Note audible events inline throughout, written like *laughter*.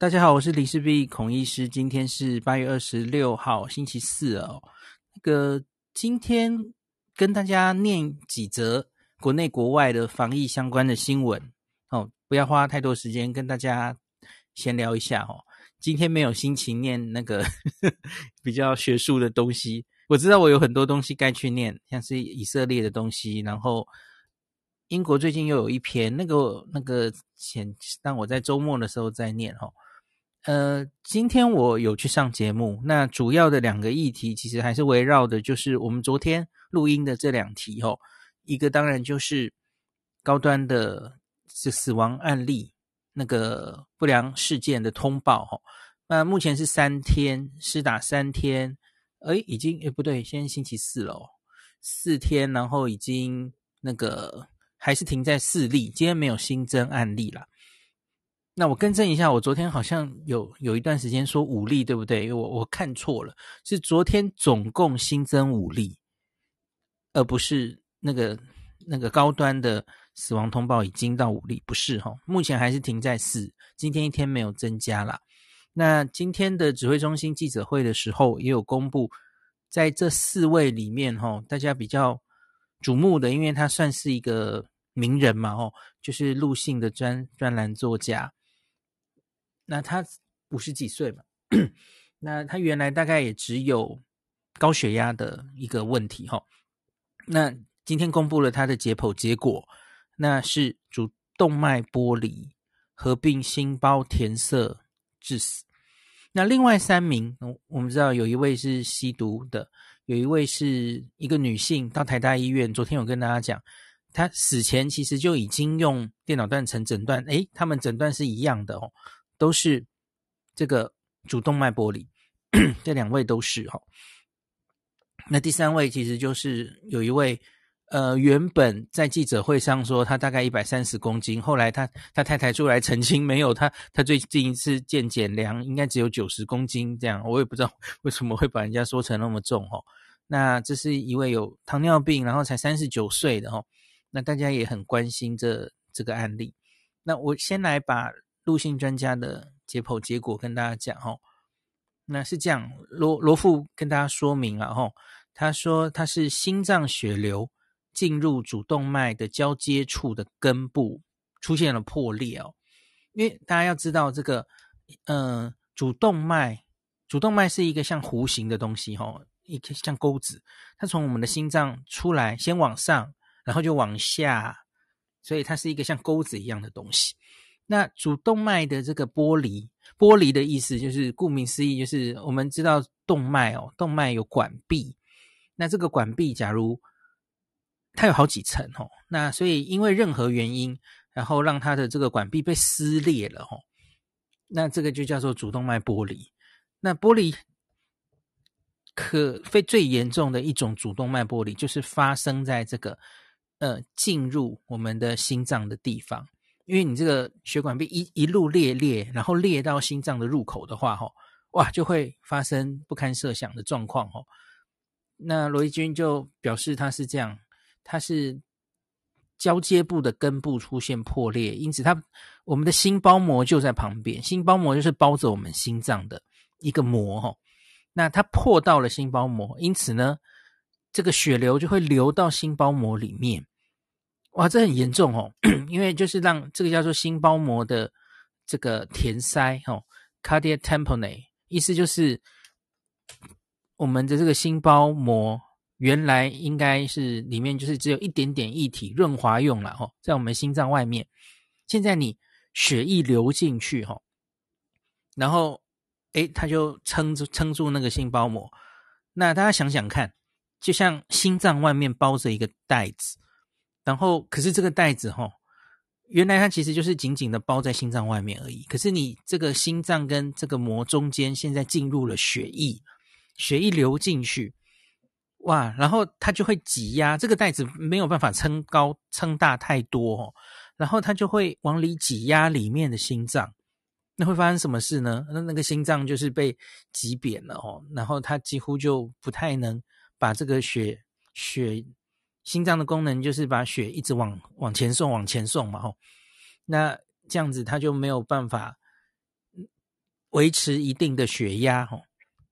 大家好，我是李氏璧孔医师。今天是八月二十六号，星期四哦。那个今天跟大家念几则国内国外的防疫相关的新闻哦，不要花太多时间跟大家闲聊一下哦。今天没有心情念那个 *laughs* 比较学术的东西，我知道我有很多东西该去念，像是以色列的东西，然后。英国最近又有一篇那个那个前，当我在周末的时候在念哈，呃，今天我有去上节目，那主要的两个议题其实还是围绕的，就是我们昨天录音的这两题哈，一个当然就是高端的是死亡案例那个不良事件的通报哈，那目前是三天，施打三天，诶，已经诶不对，现在星期四了哦，四天，然后已经那个。还是停在四例，今天没有新增案例啦。那我更正一下，我昨天好像有有一段时间说五例，对不对？我我看错了，是昨天总共新增五例，而不是那个那个高端的死亡通报已经到五例，不是哈。目前还是停在四，今天一天没有增加啦。那今天的指挥中心记者会的时候也有公布，在这四位里面哈，大家比较瞩目的，因为他算是一个。名人嘛，哦，就是陆姓的专专栏作家。那他五十几岁嘛，*clears throat* 那他原来大概也只有高血压的一个问题，哈。那今天公布了他的解剖结果，那是主动脉剥离合并心包填塞致死。那另外三名，我们知道有一位是吸毒的，有一位是一个女性到台大医院，昨天有跟大家讲。他死前其实就已经用电脑断层诊断，诶，他们诊断是一样的哦，都是这个主动脉剥离，*clears throat* 这两位都是、哦。那第三位其实就是有一位，呃，原本在记者会上说他大概一百三十公斤，后来他他太太出来澄清没有，他他最近一次健检量应该只有九十公斤这样，我也不知道 *laughs* 为什么会把人家说成那么重、哦。那这是一位有糖尿病，然后才三十九岁的、哦。那大家也很关心这这个案例。那我先来把陆姓专家的解剖结果跟大家讲哈。那是这样，罗罗富跟大家说明了哈。他说他是心脏血流进入主动脉的交接处的根部出现了破裂哦。因为大家要知道这个，嗯、呃，主动脉，主动脉是一个像弧形的东西哈，一个像钩子，它从我们的心脏出来，先往上。然后就往下，所以它是一个像钩子一样的东西。那主动脉的这个剥离，剥离的意思就是顾名思义，就是我们知道动脉哦，动脉有管壁。那这个管壁，假如它有好几层哦，那所以因为任何原因，然后让它的这个管壁被撕裂了哦，那这个就叫做主动脉剥离。那剥离。可非最严重的一种主动脉剥离，就是发生在这个呃进入我们的心脏的地方，因为你这个血管壁一一路裂裂，然后裂到心脏的入口的话，吼，哇，就会发生不堪设想的状况，吼。那罗一军就表示他是这样，他是交接部的根部出现破裂，因此他我们的心包膜就在旁边，心包膜就是包着我们心脏的一个膜，吼。那它破到了心包膜，因此呢，这个血流就会流到心包膜里面。哇，这很严重哦，*coughs* 因为就是让这个叫做心包膜的这个填塞哦，cardiac tamponade，意思就是我们的这个心包膜原来应该是里面就是只有一点点液体润滑用了哦，在我们心脏外面，现在你血液流进去哈，然后。诶，他就撑住撑住那个心包膜。那大家想想看，就像心脏外面包着一个袋子，然后可是这个袋子哈，原来它其实就是紧紧的包在心脏外面而已。可是你这个心脏跟这个膜中间现在进入了血液，血液流进去，哇，然后它就会挤压这个袋子，没有办法撑高撑大太多哦，然后它就会往里挤压里面的心脏。那会发生什么事呢？那那个心脏就是被挤扁了哦，然后它几乎就不太能把这个血血心脏的功能就是把血一直往往前送往前送嘛吼，那这样子它就没有办法维持一定的血压哦，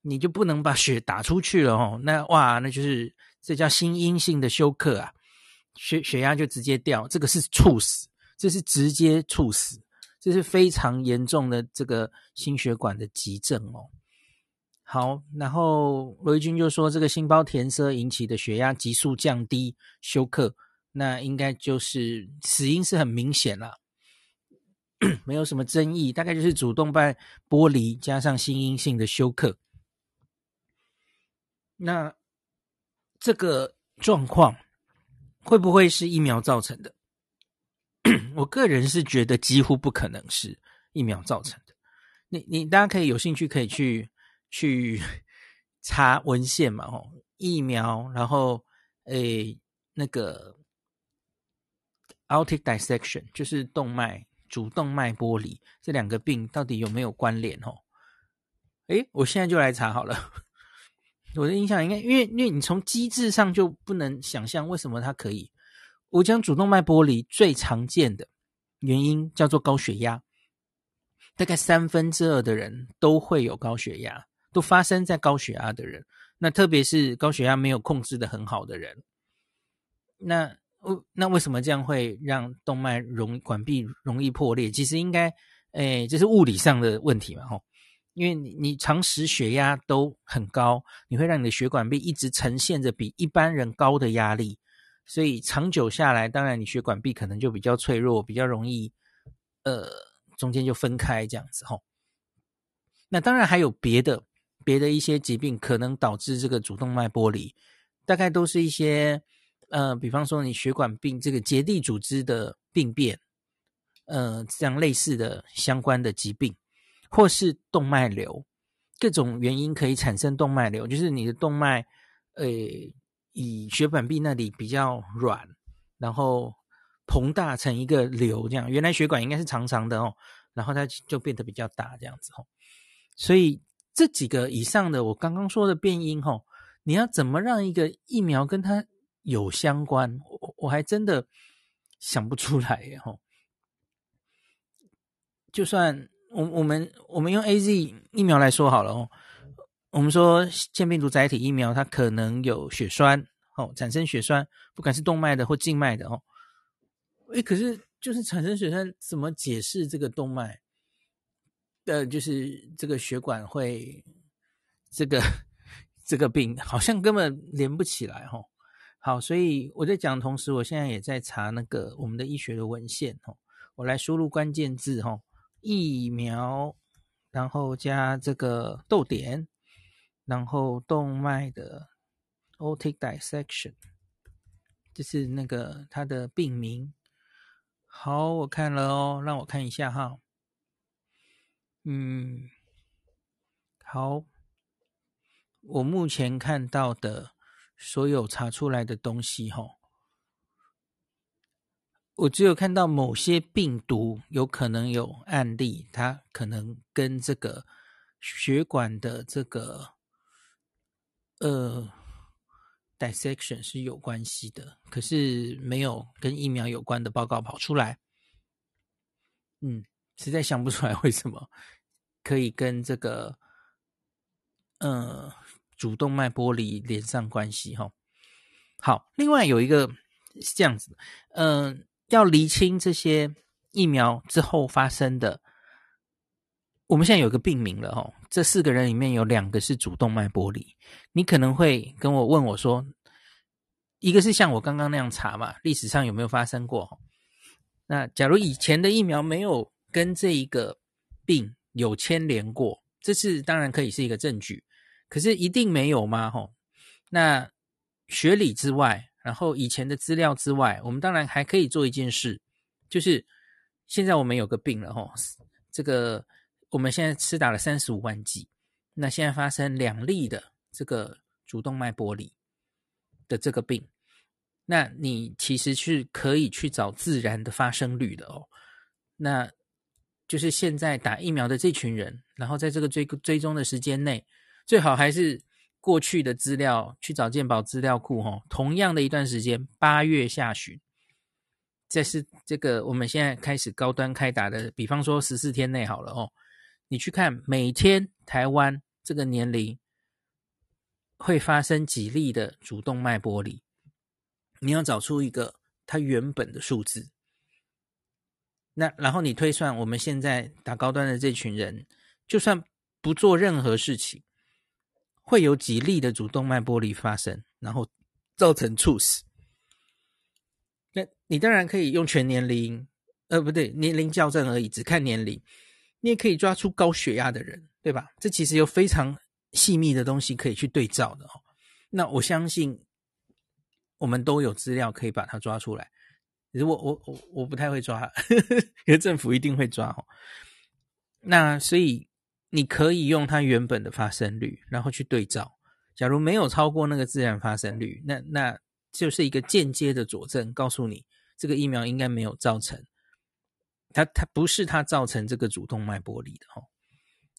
你就不能把血打出去了哦。那哇，那就是这叫心因性的休克啊，血血压就直接掉，这个是猝死，这是直接猝死，这是非常严重的这个心血管的急症哦。好，然后罗毅军就说，这个心包填塞引起的血压急速降低休克，那应该就是死因是很明显了。*coughs* 没有什么争议，大概就是主动脉剥离加上心因性的休克。那这个状况会不会是疫苗造成的？*coughs* 我个人是觉得几乎不可能是疫苗造成的。你你大家可以有兴趣可以去去查文献嘛，哦，疫苗，然后诶那个 aortic dissection 就是动脉。主动脉剥离这两个病到底有没有关联？哦，诶，我现在就来查好了。我的印象应该，因为因为你从机制上就不能想象为什么它可以。我讲主动脉剥离最常见的原因叫做高血压，大概三分之二的人都会有高血压，都发生在高血压的人。那特别是高血压没有控制得很好的人，那。哦，那为什么这样会让动脉容管壁容易破裂？其实应该，诶，这是物理上的问题嘛，吼，因为你你长时血压都很高，你会让你的血管壁一直呈现着比一般人高的压力，所以长久下来，当然你血管壁可能就比较脆弱，比较容易，呃，中间就分开这样子，吼。那当然还有别的别的一些疾病可能导致这个主动脉剥离，大概都是一些。呃，比方说你血管病这个结缔组织的病变，呃，这样类似的相关的疾病，或是动脉瘤，各种原因可以产生动脉瘤，就是你的动脉，呃，以血管壁那里比较软，然后膨大成一个瘤这样。原来血管应该是长长的哦，然后它就变得比较大这样子哦。所以这几个以上的我刚刚说的变因哦，你要怎么让一个疫苗跟它有相关，我我还真的想不出来耶吼。就算我我们我们用 AZ 疫苗来说好了哦，我们说腺病毒载体疫苗它可能有血栓哦，产生血栓，不管是动脉的或静脉的哦。诶，可是就是产生血栓，怎么解释这个动脉呃，就是这个血管会这个这个病，好像根本连不起来吼。好，所以我在讲的同时，我现在也在查那个我们的医学的文献哦。我来输入关键字哦，疫苗，然后加这个逗点，然后动脉的 otic dissection，这是那个它的病名。好，我看了哦，让我看一下哈。嗯，好，我目前看到的。所有查出来的东西，哈，我只有看到某些病毒有可能有案例，它可能跟这个血管的这个呃 dissection 是有关系的，可是没有跟疫苗有关的报告跑出来。嗯，实在想不出来为什么可以跟这个呃。主动脉剥离连上关系哈，好，另外有一个是这样子，嗯、呃，要厘清这些疫苗之后发生的，我们现在有个病名了哈，这四个人里面有两个是主动脉剥离，你可能会跟我问我说，一个是像我刚刚那样查嘛，历史上有没有发生过？那假如以前的疫苗没有跟这一个病有牵连过，这是当然可以是一个证据。可是一定没有吗？吼，那学理之外，然后以前的资料之外，我们当然还可以做一件事，就是现在我们有个病了，吼，这个我们现在施打了三十五万剂，那现在发生两例的这个主动脉剥离的这个病，那你其实是可以去找自然的发生率的哦，那就是现在打疫苗的这群人，然后在这个追追踪的时间内。最好还是过去的资料去找健保资料库哈，同样的一段时间，八月下旬，这是这个我们现在开始高端开打的，比方说十四天内好了哦，你去看每天台湾这个年龄会发生几例的主动脉剥离，你要找出一个它原本的数字。那然后你推算我们现在打高端的这群人，就算不做任何事情，会有几例的主动脉剥离发生，然后造成猝死。那你当然可以用全年龄，呃，不对，年龄校正而已，只看年龄。你也可以抓出高血压的人，对吧？这其实有非常细密的东西可以去对照的哦。那我相信我们都有资料可以把它抓出来。如果我我我不太会抓，*laughs* 可是政府一定会抓哦。那所以你可以用它原本的发生率，然后去对照。假如没有超过那个自然发生率，那那。就是一个间接的佐证，告诉你这个疫苗应该没有造成，它它不是它造成这个主动脉剥离的哦。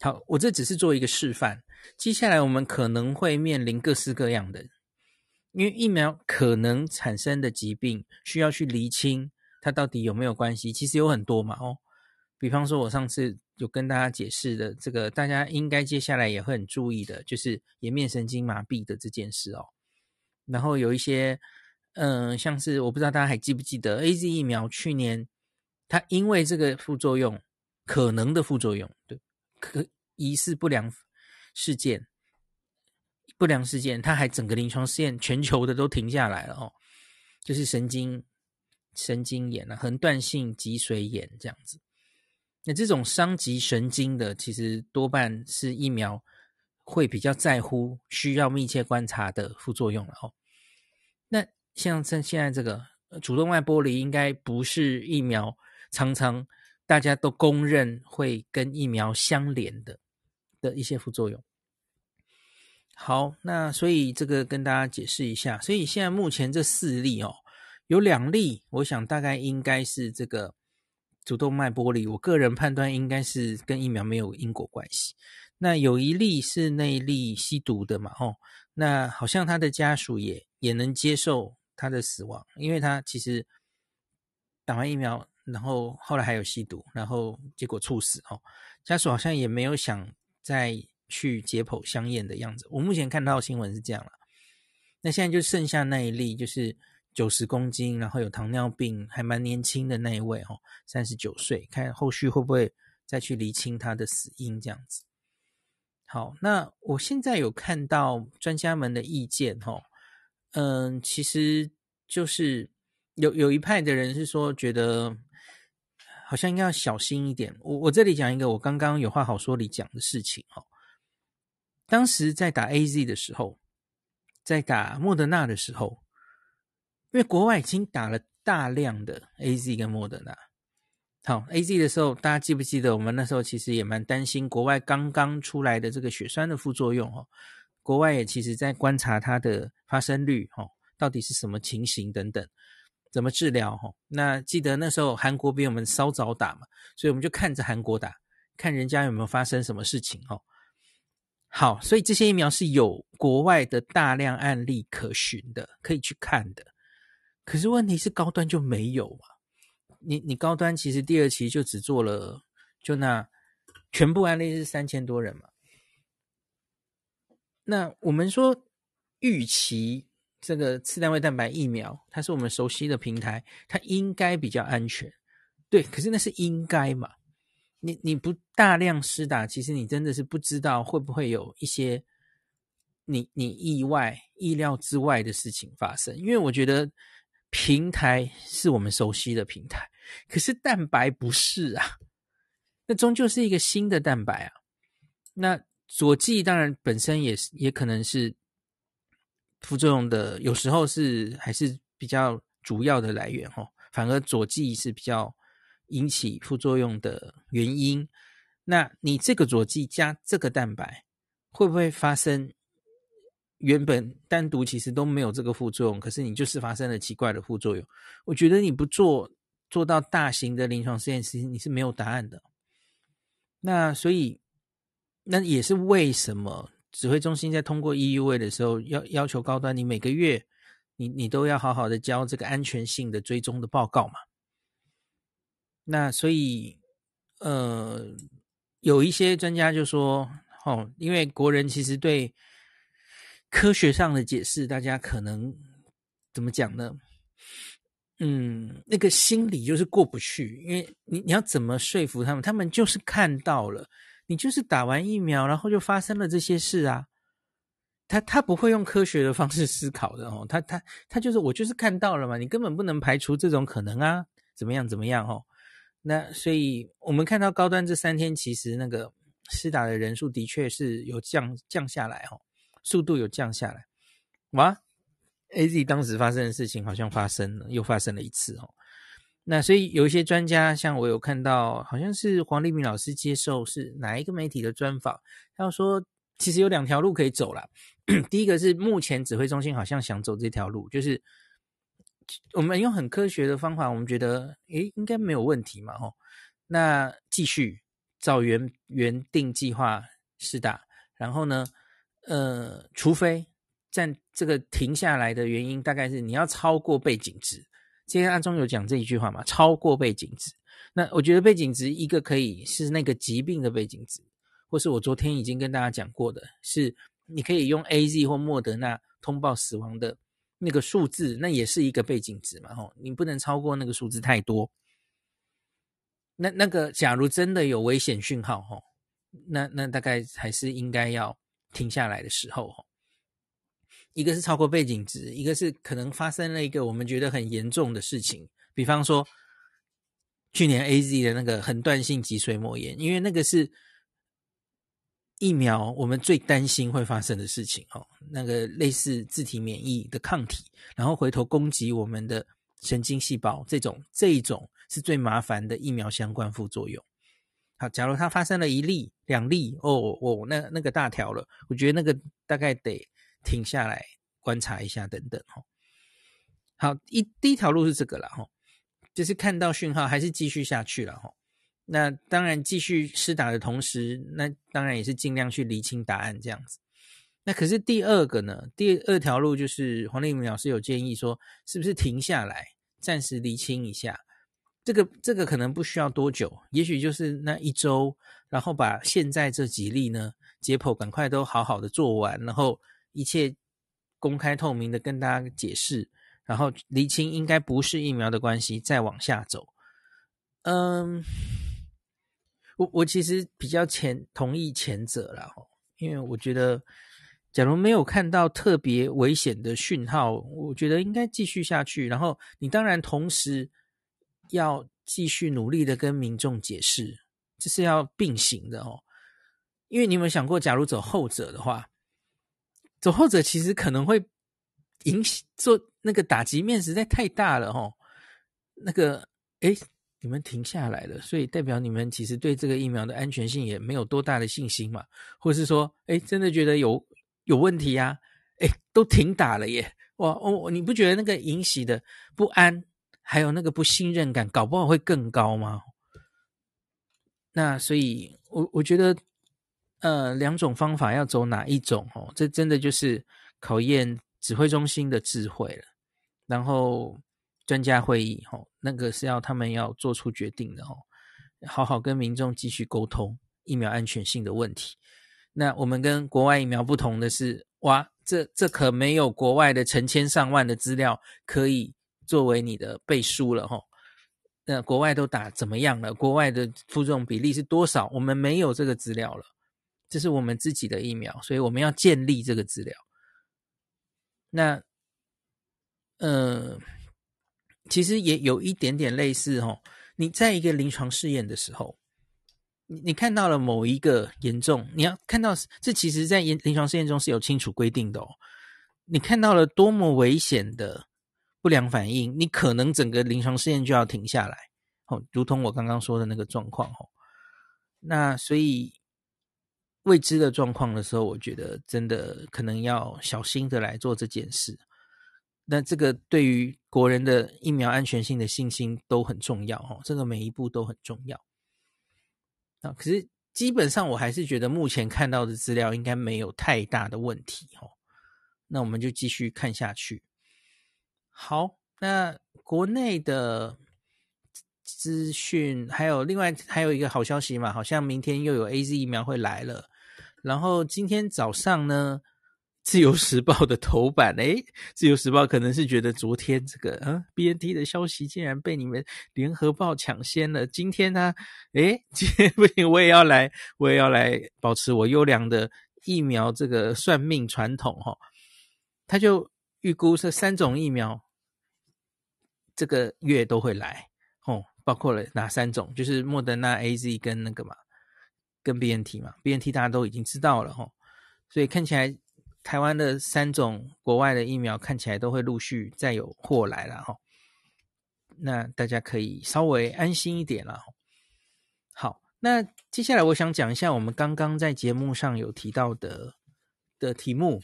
好，我这只是做一个示范，接下来我们可能会面临各式各样的，因为疫苗可能产生的疾病需要去厘清它到底有没有关系，其实有很多嘛哦。比方说，我上次有跟大家解释的这个，大家应该接下来也会很注意的，就是颜面神经麻痹的这件事哦。然后有一些，嗯、像是我不知道大家还记不记得 AZ 疫苗去年，它因为这个副作用，可能的副作用，对，可疑似不良事件，不良事件，它还整个临床试验全球的都停下来了哦，就是神经神经炎啊，横断性脊髓炎这样子。那这种伤及神经的，其实多半是疫苗。会比较在乎需要密切观察的副作用了哦。那像像现在这个主动脉剥离，应该不是疫苗常常大家都公认会跟疫苗相连的的一些副作用。好，那所以这个跟大家解释一下。所以现在目前这四例哦，有两例，我想大概应该是这个主动脉剥离，我个人判断应该是跟疫苗没有因果关系。那有一例是那一例吸毒的嘛？哦，那好像他的家属也也能接受他的死亡，因为他其实打完疫苗，然后后来还有吸毒，然后结果猝死哦。家属好像也没有想在去解剖相验的样子。我目前看到新闻是这样了。那现在就剩下那一例，就是九十公斤，然后有糖尿病，还蛮年轻的那一位哦，三十九岁，看后续会不会再去厘清他的死因这样子。好，那我现在有看到专家们的意见，吼，嗯，其实就是有有一派的人是说，觉得好像应该要小心一点。我我这里讲一个我刚刚有话好说里讲的事情，哈，当时在打 AZ 的时候，在打莫德纳的时候，因为国外已经打了大量的 AZ 跟莫德纳。好，AZ 的时候，大家记不记得我们那时候其实也蛮担心国外刚刚出来的这个血栓的副作用哦。国外也其实在观察它的发生率哦，到底是什么情形等等，怎么治疗哈？那记得那时候韩国比我们稍早打嘛，所以我们就看着韩国打，看人家有没有发生什么事情哦。好，所以这些疫苗是有国外的大量案例可循的，可以去看的。可是问题是高端就没有嘛？你你高端其实第二期就只做了，就那全部案例是三千多人嘛。那我们说预期这个次单位蛋白疫苗，它是我们熟悉的平台，它应该比较安全，对。可是那是应该嘛？你你不大量施打，其实你真的是不知道会不会有一些你你意外意料之外的事情发生，因为我觉得平台是我们熟悉的平台。可是蛋白不是啊，那终究是一个新的蛋白啊。那佐剂当然本身也是，也可能是副作用的，有时候是还是比较主要的来源哦。反而佐剂是比较引起副作用的原因。那你这个佐剂加这个蛋白，会不会发生原本单独其实都没有这个副作用，可是你就是发生了奇怪的副作用？我觉得你不做。做到大型的临床试验，其实你是没有答案的。那所以，那也是为什么指挥中心在通过 EUA 的时候，要要求高端，你每个月你你都要好好的交这个安全性的追踪的报告嘛。那所以，呃，有一些专家就说，哦，因为国人其实对科学上的解释，大家可能怎么讲呢？嗯，那个心理就是过不去，因为你你要怎么说服他们？他们就是看到了，你就是打完疫苗，然后就发生了这些事啊。他他不会用科学的方式思考的哦，他他他就是我就是看到了嘛，你根本不能排除这种可能啊，怎么样怎么样哦？那所以我们看到高端这三天，其实那个施打的人数的确是有降降下来哦，速度有降下来。哇，AZ 当时发生的事情好像发生了，又发生了一次哦。那所以有一些专家，像我有看到，好像是黄立民老师接受是哪一个媒体的专访，他说。其实有两条路可以走了。*coughs* 第一个是目前指挥中心好像想走这条路，就是我们用很科学的方法，我们觉得诶应该没有问题嘛，吼。那继续照原原定计划施打，然后呢，呃，除非在这个停下来的原因，大概是你要超过背景值。今天阿中有讲这一句话嘛？超过背景值。那我觉得背景值一个可以是那个疾病的背景值。或是我昨天已经跟大家讲过的，是你可以用 AZ 或莫德纳通报死亡的那个数字，那也是一个背景值嘛，吼，你不能超过那个数字太多。那那个假如真的有危险讯号，吼，那那大概还是应该要停下来的时候，吼。一个是超过背景值，一个是可能发生了一个我们觉得很严重的事情，比方说去年 AZ 的那个横断性脊髓膜炎，因为那个是。疫苗我们最担心会发生的事情哦，那个类似自体免疫的抗体，然后回头攻击我们的神经细胞，这种这一种是最麻烦的疫苗相关副作用。好，假如它发生了一例、两例，哦哦，那那个大条了，我觉得那个大概得停下来观察一下，等等哈。好，一第一条路是这个了哈，就是看到讯号还是继续下去了哈。那当然，继续施打的同时，那当然也是尽量去厘清答案这样子。那可是第二个呢？第二条路就是黄立明老师有建议说，是不是停下来，暂时厘清一下？这个这个可能不需要多久，也许就是那一周，然后把现在这几例呢解剖赶快都好好的做完，然后一切公开透明的跟大家解释，然后厘清应该不是疫苗的关系，再往下走。嗯。我我其实比较前同意前者啦，因为我觉得，假如没有看到特别危险的讯号，我觉得应该继续下去。然后你当然同时要继续努力的跟民众解释，这是要并行的哦。因为你有没有想过，假如走后者的话，走后者其实可能会影响做那个打击面实在太大了哦。那个诶你们停下来了，所以代表你们其实对这个疫苗的安全性也没有多大的信心嘛？或是说，哎，真的觉得有有问题呀？哎，都停打了耶！哇哦，你不觉得那个引起的不安，还有那个不信任感，搞不好会更高吗？那所以，我我觉得，呃，两种方法要走哪一种？哦，这真的就是考验指挥中心的智慧了。然后。专家会议，吼，那个是要他们要做出决定的，吼，好好跟民众继续沟通疫苗安全性的问题。那我们跟国外疫苗不同的是，哇，这这可没有国外的成千上万的资料可以作为你的背书了，吼。那国外都打怎么样了？国外的副作用比例是多少？我们没有这个资料了，这是我们自己的疫苗，所以我们要建立这个资料。那，呃。其实也有一点点类似哦，你在一个临床试验的时候，你你看到了某一个严重，你要看到这其实在临临床试验中是有清楚规定的哦。你看到了多么危险的不良反应，你可能整个临床试验就要停下来哦，如同我刚刚说的那个状况哦。那所以未知的状况的时候，我觉得真的可能要小心的来做这件事。那这个对于国人的疫苗安全性的信心都很重要哦，这个每一步都很重要。啊，可是基本上我还是觉得目前看到的资料应该没有太大的问题哦。那我们就继续看下去。好，那国内的资讯，还有另外还有一个好消息嘛，好像明天又有 AZ 疫苗会来了。然后今天早上呢，《自由时报》的头版，诶，《自由时报》可能是觉得昨天这个啊 BNT 的消息竟然被你们《联合报》抢先了。今天呢，诶，*laughs* 今天不行，我也要来，我也要来保持我优良的疫苗这个算命传统哈。他就预估这三种疫苗这个月都会来哦，包括了哪三种？就是莫德纳、AZ 跟那个嘛。跟 BNT 嘛，BNT 大家都已经知道了齁，所以看起来台湾的三种国外的疫苗看起来都会陆续再有货来了齁，那大家可以稍微安心一点了。好，那接下来我想讲一下我们刚刚在节目上有提到的的题目，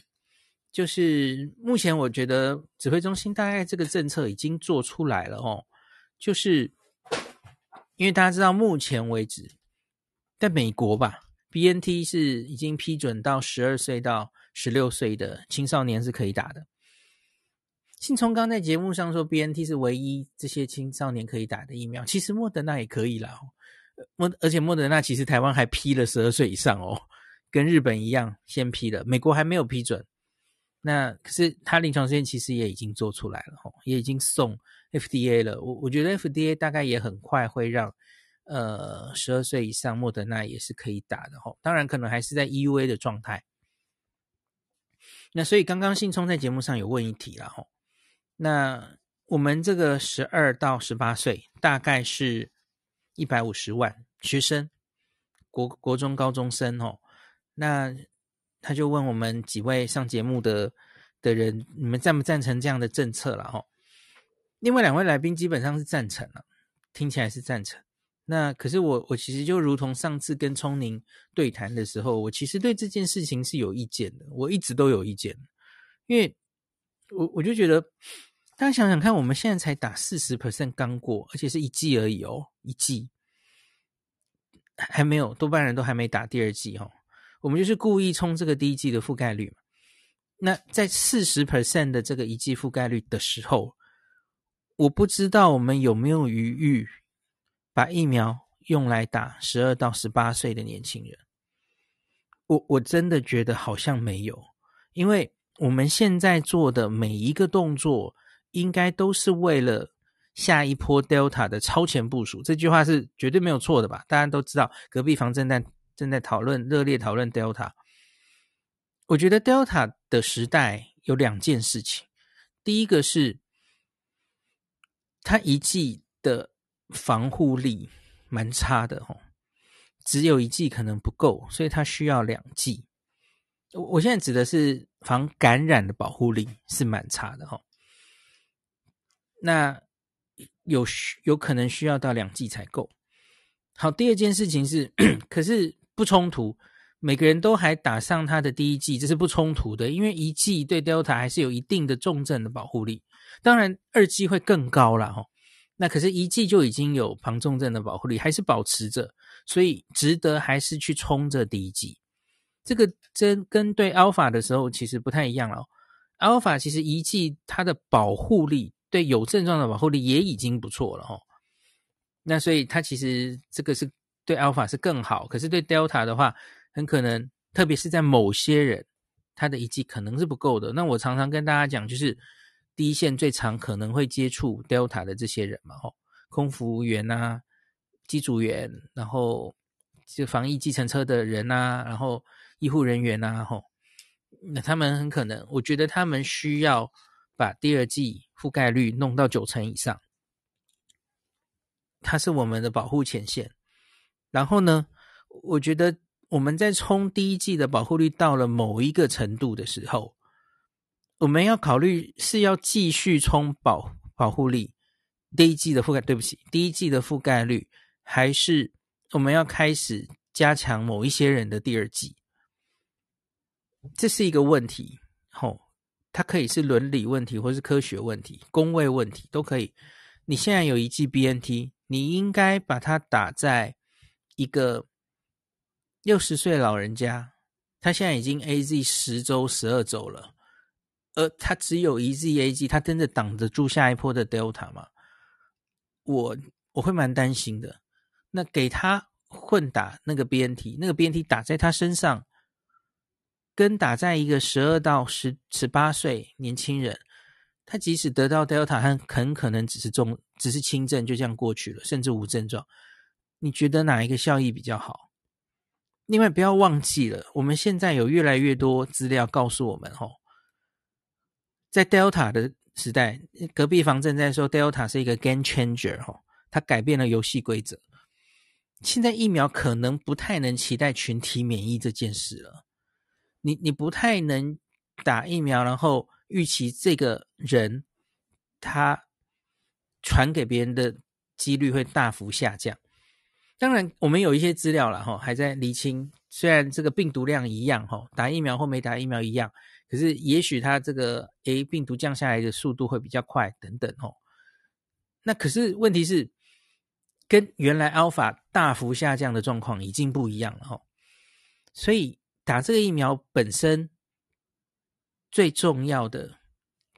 就是目前我觉得指挥中心大概这个政策已经做出来了哦，就是因为大家知道目前为止。在美国吧，BNT 是已经批准到十二岁到十六岁的青少年是可以打的。信聪刚在节目上说，BNT 是唯一这些青少年可以打的疫苗。其实莫德纳也可以啦，莫而且莫德纳其实台湾还批了十二岁以上哦，跟日本一样先批了，美国还没有批准。那可是他临床试验其实也已经做出来了哦，也已经送 FDA 了。我我觉得 FDA 大概也很快会让。呃，十二岁以上莫德纳也是可以打的吼，当然可能还是在 EUA 的状态。那所以刚刚信聪在节目上有问一题了吼，那我们这个十二到十八岁大概是一百五十万学生，国国中高中生吼，那他就问我们几位上节目的的人，你们赞不赞成这样的政策了吼？另外两位来宾基本上是赞成了，听起来是赞成。那可是我，我其实就如同上次跟聪宁对谈的时候，我其实对这件事情是有意见的，我一直都有意见，因为我我就觉得，大家想想看，我们现在才打四十 percent 刚过，而且是一季而已哦，一季还没有，多半人都还没打第二季哦，我们就是故意冲这个第一季的覆盖率嘛。那在四十 percent 的这个一季覆盖率的时候，我不知道我们有没有余裕。把疫苗用来打十二到十八岁的年轻人，我我真的觉得好像没有，因为我们现在做的每一个动作，应该都是为了下一波 Delta 的超前部署。这句话是绝对没有错的吧？大家都知道，隔壁房正在正在讨论，热烈讨论 Delta。我觉得 Delta 的时代有两件事情，第一个是它一剂的。防护力蛮差的哦，只有一剂可能不够，所以它需要两剂。我我现在指的是防感染的保护力是蛮差的哦。那有有可能需要到两剂才够。好，第二件事情是，可是不冲突，每个人都还打上他的第一剂，这是不冲突的，因为一剂对 Delta 还是有一定的重症的保护力，当然二剂会更高了哈。那可是，一剂就已经有防重症的保护力，还是保持着，所以值得还是去冲这第一剂。这个针跟对 Alpha 的时候其实不太一样了。Alpha 其实一剂它的保护力，对有症状的保护力也已经不错了哈。那所以它其实这个是对 Alpha 是更好，可是对 Delta 的话，很可能特别是在某些人，它的一剂可能是不够的。那我常常跟大家讲，就是。第一线最常可能会接触 Delta 的这些人嘛，吼，空服员啊，机组员，然后就防疫计程车的人啊，然后医护人员啊，吼，那他们很可能，我觉得他们需要把第二季覆盖率弄到九成以上，它是我们的保护前线。然后呢，我觉得我们在冲第一季的保护率到了某一个程度的时候。我们要考虑是要继续冲保保护力，第一季的覆盖，对不起，第一季的覆盖率，还是我们要开始加强某一些人的第二季？这是一个问题，吼、哦，它可以是伦理问题，或是科学问题、公卫问题都可以。你现在有一剂 BNT，你应该把它打在一个六十岁老人家，他现在已经 AZ 十周、十二周了。而它只有一剂 AZ，它真的挡得住下一波的 Delta 吗？我我会蛮担心的。那给他混打那个 BNT，那个 BNT 打在他身上，跟打在一个十二到十十八岁年轻人，他即使得到 Delta，很很可能只是重，只是轻症，就这样过去了，甚至无症状。你觉得哪一个效益比较好？另外，不要忘记了，我们现在有越来越多资料告诉我们，吼，在 Delta 的时代，隔壁房正在说 Delta 是一个 game changer，吼，它改变了游戏规则。现在疫苗可能不太能期待群体免疫这件事了。你你不太能打疫苗，然后预期这个人他传给别人的几率会大幅下降。当然，我们有一些资料了哈，还在厘清。虽然这个病毒量一样哈，打疫苗或没打疫苗一样，可是也许它这个 A 病毒降下来的速度会比较快等等哦。那可是问题是，跟原来 Alpha 大幅下降的状况已经不一样了哈。所以打这个疫苗本身最重要的，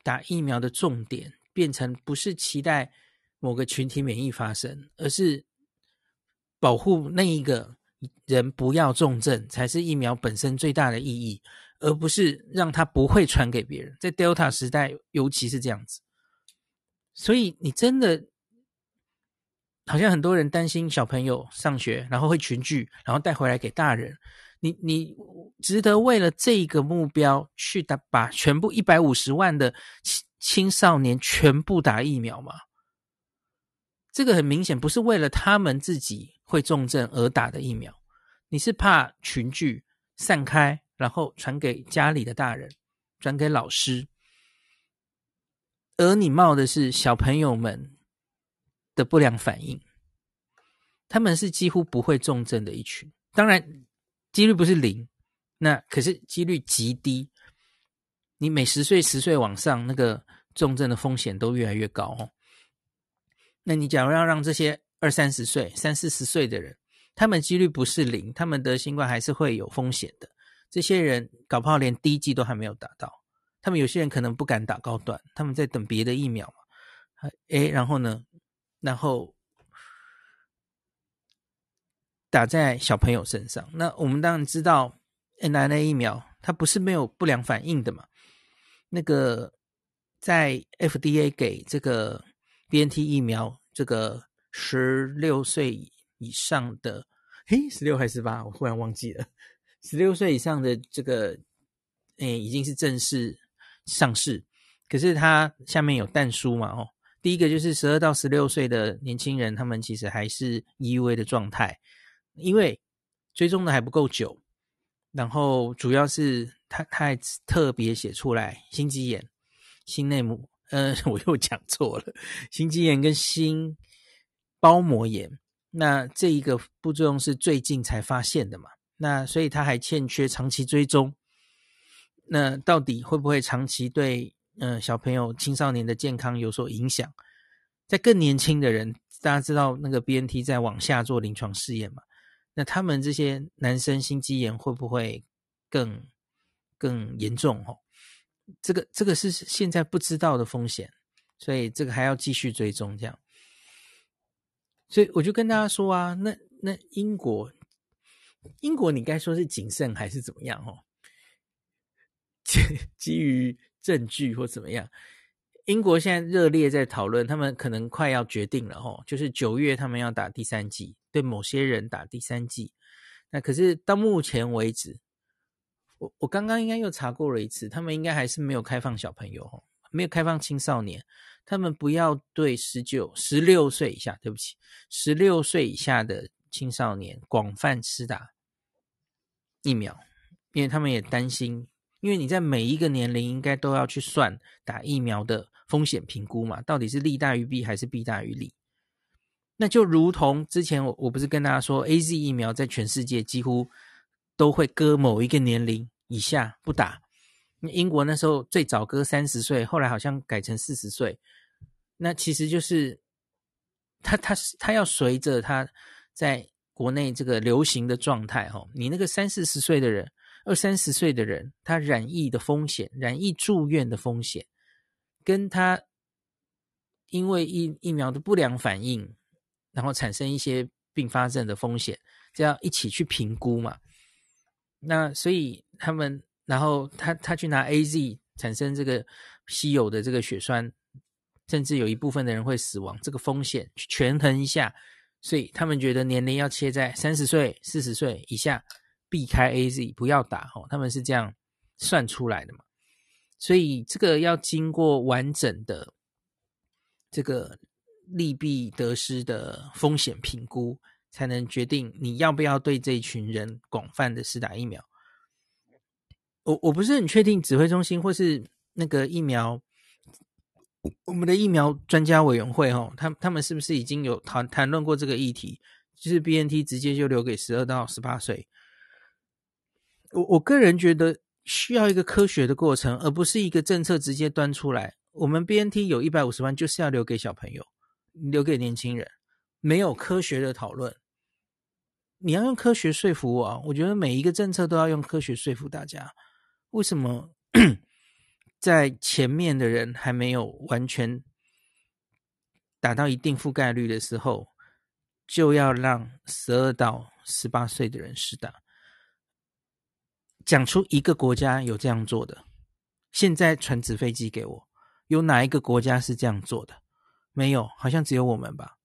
打疫苗的重点变成不是期待某个群体免疫发生，而是保护那一个。人不要重症才是疫苗本身最大的意义，而不是让它不会传给别人。在 Delta 时代，尤其是这样子。所以你真的好像很多人担心小朋友上学，然后会群聚，然后带回来给大人。你你值得为了这个目标去打把全部一百五十万的青青少年全部打疫苗吗？这个很明显不是为了他们自己会重症而打的疫苗，你是怕群聚散开，然后传给家里的大人，传给老师，而你冒的是小朋友们的不良反应，他们是几乎不会重症的一群，当然几率不是零，那可是几率极低，你每十岁十岁往上，那个重症的风险都越来越高哦。那你假如要让这些二三十岁、三四十岁的人，他们几率不是零，他们得新冠还是会有风险的。这些人搞不好连第一剂都还没有打到，他们有些人可能不敢打高端，他们在等别的疫苗嘛。诶，然后呢，然后打在小朋友身上。那我们当然知道，mRNA 疫苗它不是没有不良反应的嘛。那个在 FDA 给这个。BNT 疫苗，这个十六岁以上的，嘿，十六还是十八？我忽然忘记了。十六岁以上的这个，诶，已经是正式上市。可是它下面有但书嘛？哦，第一个就是十二到十六岁的年轻人，他们其实还是 EUA 的状态，因为追踪的还不够久。然后主要是他他还特别写出来，心肌炎、心内膜。嗯，*laughs* 我又讲错了，心肌炎跟心包膜炎，那这一个副作用是最近才发现的嘛？那所以它还欠缺长期追踪。那到底会不会长期对嗯、小朋友、青少年的健康有所影响？在更年轻的人，大家知道那个 BNT 在往下做临床试验嘛？那他们这些男生心肌炎会不会更更严重？哦？这个这个是现在不知道的风险，所以这个还要继续追踪。这样，所以我就跟大家说啊，那那英国，英国你该说是谨慎还是怎么样？哦，基 *laughs* 基于证据或怎么样？英国现在热烈在讨论，他们可能快要决定了哦，就是九月他们要打第三剂，对某些人打第三剂。那可是到目前为止。我我刚刚应该又查过了一次，他们应该还是没有开放小朋友，没有开放青少年，他们不要对十九、十六岁以下，对不起，十六岁以下的青少年广泛施打疫苗，因为他们也担心，因为你在每一个年龄应该都要去算打疫苗的风险评估嘛，到底是利大于弊还是弊大于利？那就如同之前我我不是跟大家说，AZ 疫苗在全世界几乎都会割某一个年龄。以下不打，英国那时候最早割三十岁，后来好像改成四十岁。那其实就是他他他要随着他在国内这个流行的状态哈，你那个三四十岁的人，二三十岁的人，他染疫的风险、染疫住院的风险，跟他因为疫疫苗的不良反应然后产生一些并发症的风险，这样一起去评估嘛。那所以他们，然后他他去拿 AZ 产生这个稀有的这个血栓，甚至有一部分的人会死亡，这个风险去权衡一下，所以他们觉得年龄要切在三十岁、四十岁以下，避开 AZ 不要打哦，他们是这样算出来的嘛。所以这个要经过完整的这个利弊得失的风险评估，才能决定你要不要对这一群人广泛的施打疫苗。我我不是很确定指挥中心或是那个疫苗，我们的疫苗专家委员会哦，他他们是不是已经有谈谈论过这个议题？就是 BNT 直接就留给十二到十八岁。我我个人觉得。需要一个科学的过程，而不是一个政策直接端出来。我们 BNT 有一百五十万，就是要留给小朋友，留给年轻人，没有科学的讨论。你要用科学说服我啊！我觉得每一个政策都要用科学说服大家。为什么在前面的人还没有完全达到一定覆盖率的时候，就要让十二到十八岁的人施打？讲出一个国家有这样做的，现在传纸飞机给我，有哪一个国家是这样做的？没有，好像只有我们吧。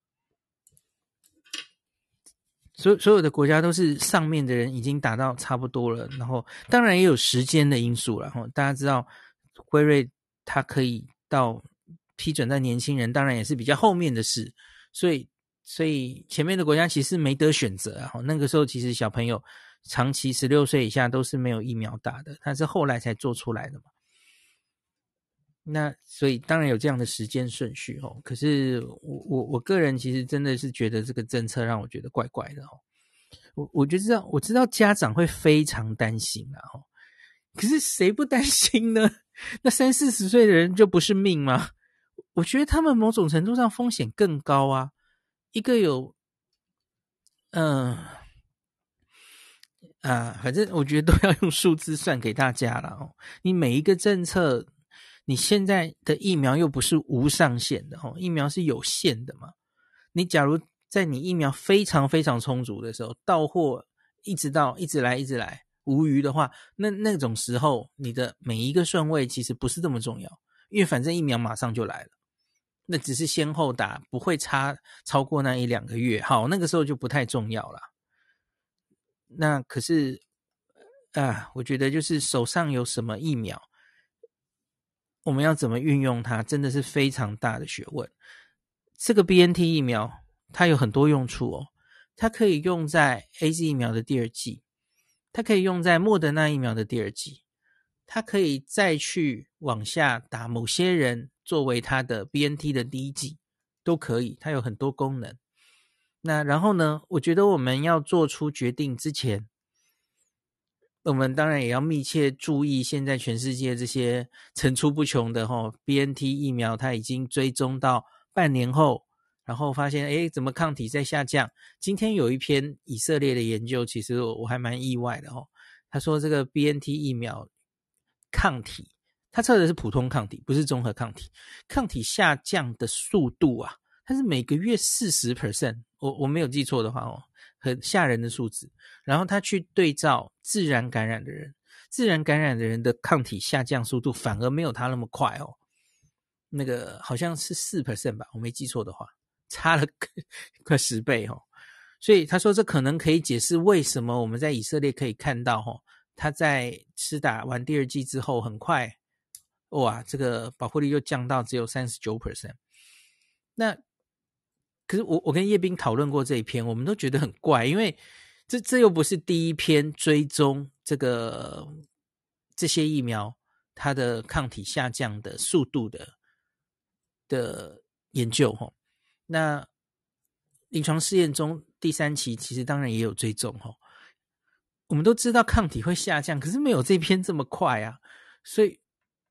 所所有的国家都是上面的人已经打到差不多了，然后当然也有时间的因素了。大家知道辉瑞它可以到批准在年轻人，当然也是比较后面的事。所以所以前面的国家其实没得选择啊。那个时候其实小朋友。长期十六岁以下都是没有疫苗打的，它是后来才做出来的嘛。那所以当然有这样的时间顺序哦。可是我我我个人其实真的是觉得这个政策让我觉得怪怪的哦。我我就知道我知道家长会非常担心啊。可是谁不担心呢？那三四十岁的人就不是命吗？我觉得他们某种程度上风险更高啊。一个有嗯。啊，反正我觉得都要用数字算给大家了哦。你每一个政策，你现在的疫苗又不是无上限的哦，疫苗是有限的嘛。你假如在你疫苗非常非常充足的时候，到货一直到一直来一直来无余的话，那那种时候你的每一个顺位其实不是这么重要，因为反正疫苗马上就来了，那只是先后打，不会差超过那一两个月。好，那个时候就不太重要了。那可是，啊，我觉得就是手上有什么疫苗，我们要怎么运用它，真的是非常大的学问。这个 BNT 疫苗它有很多用处哦，它可以用在 AZ 疫苗的第二季，它可以用在莫德纳疫苗的第二剂，它可以再去往下打某些人作为它的 BNT 的第一剂，都可以，它有很多功能。那然后呢？我觉得我们要做出决定之前，我们当然也要密切注意现在全世界这些层出不穷的哈 BNT 疫苗，它已经追踪到半年后，然后发现诶，怎么抗体在下降？今天有一篇以色列的研究，其实我我还蛮意外的哦。他说这个 BNT 疫苗抗体，他测的是普通抗体，不是综合抗体，抗体下降的速度啊。它是每个月四十 percent，我我没有记错的话哦，很吓人的数字。然后他去对照自然感染的人，自然感染的人的抗体下降速度反而没有他那么快哦，那个好像是四 percent 吧，我没记错的话，差了快十倍哦。所以他说这可能可以解释为什么我们在以色列可以看到哦，他在施打完第二剂之后很快，哇，这个保护力又降到只有三十九 percent，那。可是我我跟叶斌讨论过这一篇，我们都觉得很怪，因为这这又不是第一篇追踪这个这些疫苗它的抗体下降的速度的的研究哈。那临床试验中第三期其实当然也有追踪哈。我们都知道抗体会下降，可是没有这篇这么快啊，所以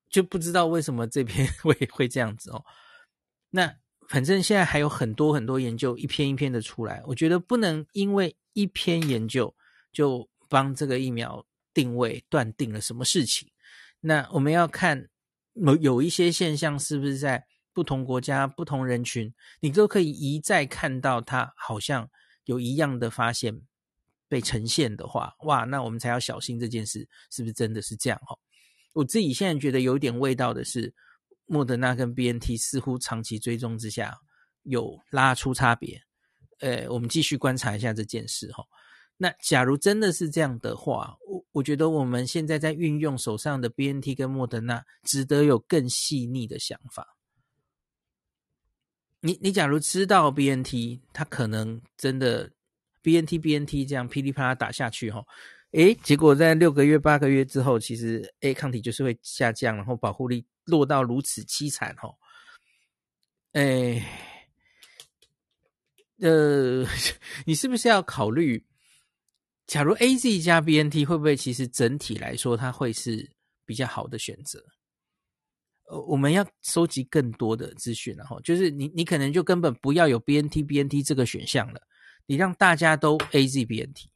就不知道为什么这篇 *laughs* 会会这样子哦。那。反正现在还有很多很多研究，一篇一篇的出来。我觉得不能因为一篇研究就帮这个疫苗定位断定了什么事情。那我们要看某有一些现象是不是在不同国家、不同人群，你都可以一再看到它好像有一样的发现被呈现的话，哇，那我们才要小心这件事是不是真的是这样哈？我自己现在觉得有点味道的是，莫德纳跟 BNT 似乎长期追踪之下有拉出差别，呃，我们继续观察一下这件事哈。那假如真的是这样的话，我我觉得我们现在在运用手上的 BNT 跟莫德纳，值得有更细腻的想法。你你假如知道 BNT，它可能真的 BNT BNT 这样噼里啪啦打下去哈，诶，结果在六个月八个月之后，其实 A 抗体就是会下降，然后保护力落到如此凄惨哈，诶，呃，*laughs* 你是不是要考虑？假如 AZ 加 BNT 会不会其实整体来说它会是比较好的选择？呃，我们要收集更多的资讯，然后就是你你可能就根本不要有 BNT BNT 这个选项了，你让大家都 AZ BNT。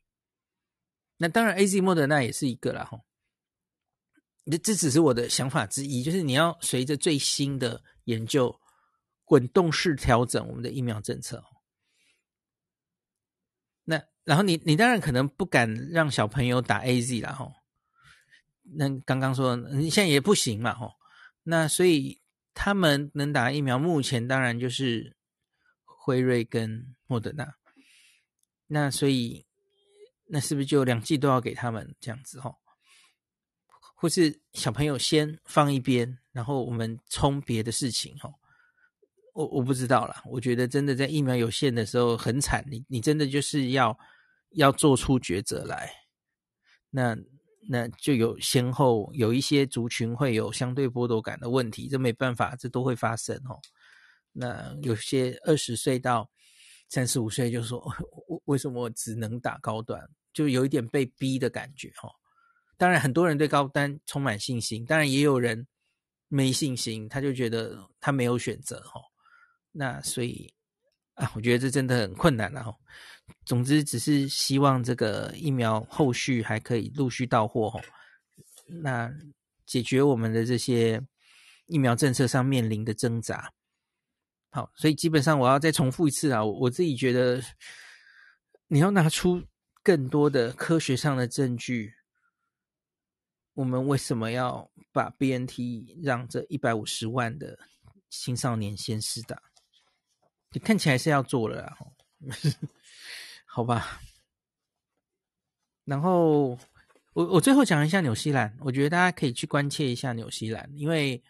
那当然 AZ 莫德纳也是一个了哈。这这只是我的想法之一，就是你要随着最新的研究滚动式调整我们的疫苗政策。那然后你你当然可能不敢让小朋友打 AZ 啦吼，那刚刚说你现在也不行嘛吼，那所以他们能打疫苗，目前当然就是辉瑞跟莫德纳，那所以那是不是就两剂都要给他们这样子吼？或是小朋友先放一边，然后我们冲别的事情吼？我我不知道啦，我觉得真的在疫苗有限的时候很惨，你你真的就是要要做出抉择来，那那就有先后有一些族群会有相对剥夺感的问题，这没办法，这都会发生哦。那有些二十岁到三十五岁就说，*laughs* 为为什么我只能打高端，就有一点被逼的感觉哦。当然很多人对高端充满信心，当然也有人没信心，他就觉得他没有选择哦。那所以啊，我觉得这真的很困难了哈。总之，只是希望这个疫苗后续还可以陆续到货哈。那解决我们的这些疫苗政策上面临的挣扎。好，所以基本上我要再重复一次啊，我自己觉得你要拿出更多的科学上的证据。我们为什么要把 BNT 让这一百五十万的青少年先施打？你看起来是要做了啦，*laughs* 好吧？然后我我最后讲一下纽西兰，我觉得大家可以去关切一下纽西兰，因为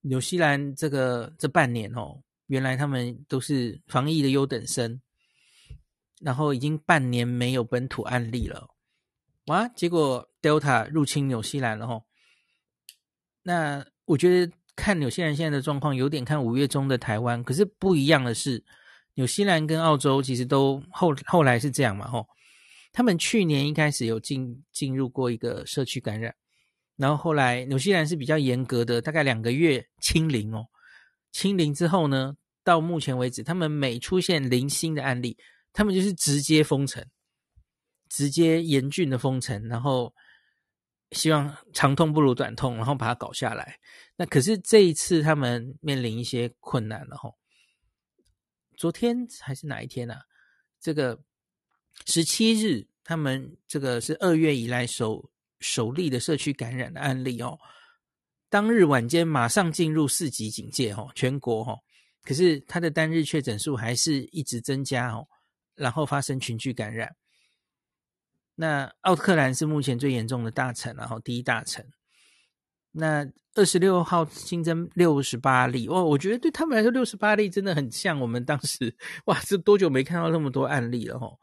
纽西兰这个这半年哦，原来他们都是防疫的优等生，然后已经半年没有本土案例了，哇！结果 Delta 入侵纽西兰了吼，那我觉得。看纽西兰现在的状况，有点看五月中的台湾。可是不一样的是，纽西兰跟澳洲其实都后后来是这样嘛，吼。他们去年一开始有进进入过一个社区感染，然后后来纽西兰是比较严格的，大概两个月清零哦。清零之后呢，到目前为止，他们每出现零星的案例，他们就是直接封城，直接严峻的封城，然后。希望长痛不如短痛，然后把它搞下来。那可是这一次他们面临一些困难了哈。昨天还是哪一天啊？这个十七日，他们这个是二月以来首首例的社区感染的案例哦。当日晚间马上进入四级警戒哦，全国哦。可是他的单日确诊数还是一直增加哦，然后发生群聚感染。那奥克兰是目前最严重的大城，然后第一大城。那二十六号新增六十八例，哦，我觉得对他们来说六十八例真的很像我们当时，*laughs* 哇，这多久没看到那么多案例了吼？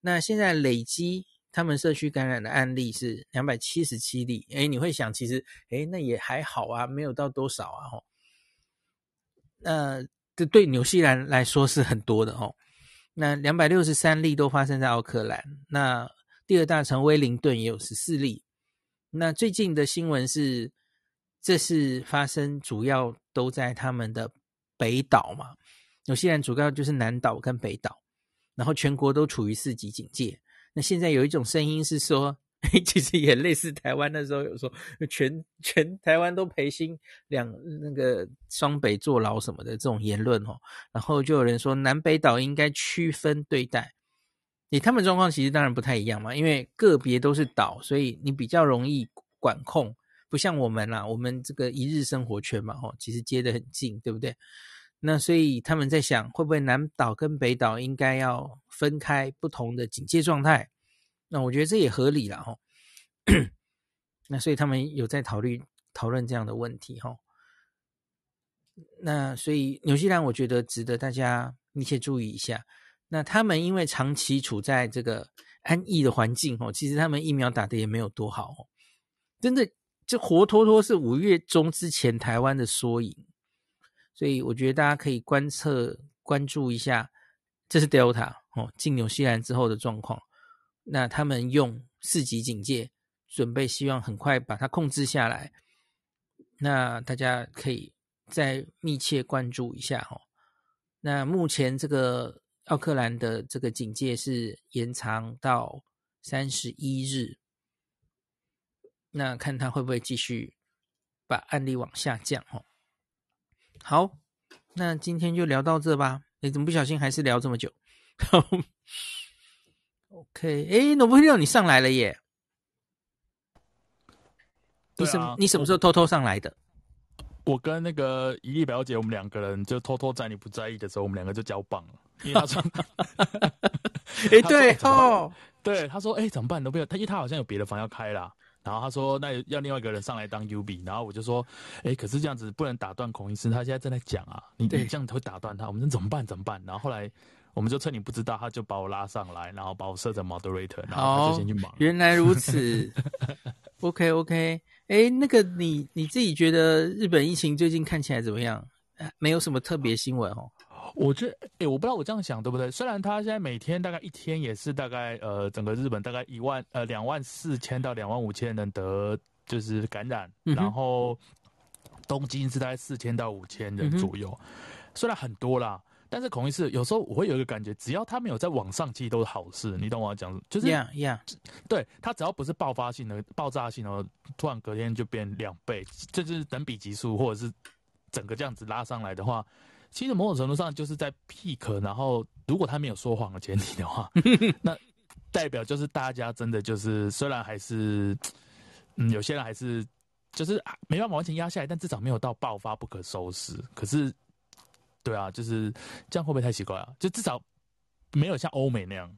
那现在累积他们社区感染的案例是两百七十七例，诶，你会想其实，诶，那也还好啊，没有到多少啊吼。那这对纽西兰来说是很多的吼。那两百六十三例都发生在奥克兰，那。第二大城威灵顿也有十四例。那最近的新闻是，这是发生主要都在他们的北岛嘛？纽西兰主要就是南岛跟北岛，然后全国都处于四级警戒。那现在有一种声音是说，*laughs* 其实也类似台湾那时候有说全全台湾都赔新两那个双北坐牢什么的这种言论哦，然后就有人说南北岛应该区分对待，你他们状况其实当然不太一样嘛，因为个别都是岛，所以你比较容易管控，不像我们啦，我们这个一日生活圈嘛，吼，其实接得很近，对不对？那所以他们在想，会不会南岛跟北岛应该要分开不同的警戒状态？那我觉得这也合理了吼。*coughs* 那所以他们有在讨论讨论这样的问题哈。那所以纽西兰我觉得值得大家密切注意一下。那他们因为长期处在这个安逸的环境哦，其实他们疫苗打的也没有多好哦，真的这活脱脱是五月中之前台湾的缩影。所以我觉得大家可以观测、关注一下，这是 Delta 哦，进纽西兰之后的状况。那他们用四级警戒，准备希望很快把它控制下来。那大家可以再密切关注一下哦。那目前这个奥克兰的这个警戒是延长到三十一日，那看他会不会继续把案例往下降哦。好，那今天就聊到这吧。你怎么不小心还是聊这么久？*laughs* OK，哎，罗伯特，你上来了耶！你什你什么时候偷偷上来的？我跟那个伊丽表姐，我们两个人就偷偷在你不在意的时候，我们两个就交棒了。因为他 *laughs* 说，哎，对哦，对，他说，哎，怎么办？都不要他，因为他好像有别的房要开啦。然后他说：“那要另外一个人上来当 UB。”然后我就说：“哎，可是这样子不能打断孔医师，他现在正在讲啊，你你这样会打断他，我们怎么办？怎么办？”然后后来我们就趁你不知道，他就把我拉上来，然后把我设成 moderator，然后他就先去忙。原来如此，OK OK。*laughs* 哎，那个你你自己觉得日本疫情最近看起来怎么样？没有什么特别新闻哦。我觉得，哎、欸，我不知道我这样想对不对？虽然他现在每天大概一天也是大概呃，整个日本大概一万呃两万四千到两万五千人得就是感染，嗯、然后东京是大概四千到五千人左右，嗯、虽然很多啦，但是孔医师有时候我会有一个感觉，只要他没有在网上，其实都是好事。你懂我要讲，就是，yeah yeah，对他只要不是爆发性的、爆炸性的，突然隔天就变两倍，这就是等比级数，或者是整个这样子拉上来的话。其实某种程度上就是在 peak，然后如果他没有说谎的前提的话，*laughs* 那代表就是大家真的就是虽然还是，嗯，有些人还是就是没办法完全压下来，但至少没有到爆发不可收拾。可是，对啊，就是这样会不会太奇怪啊？就至少没有像欧美那样，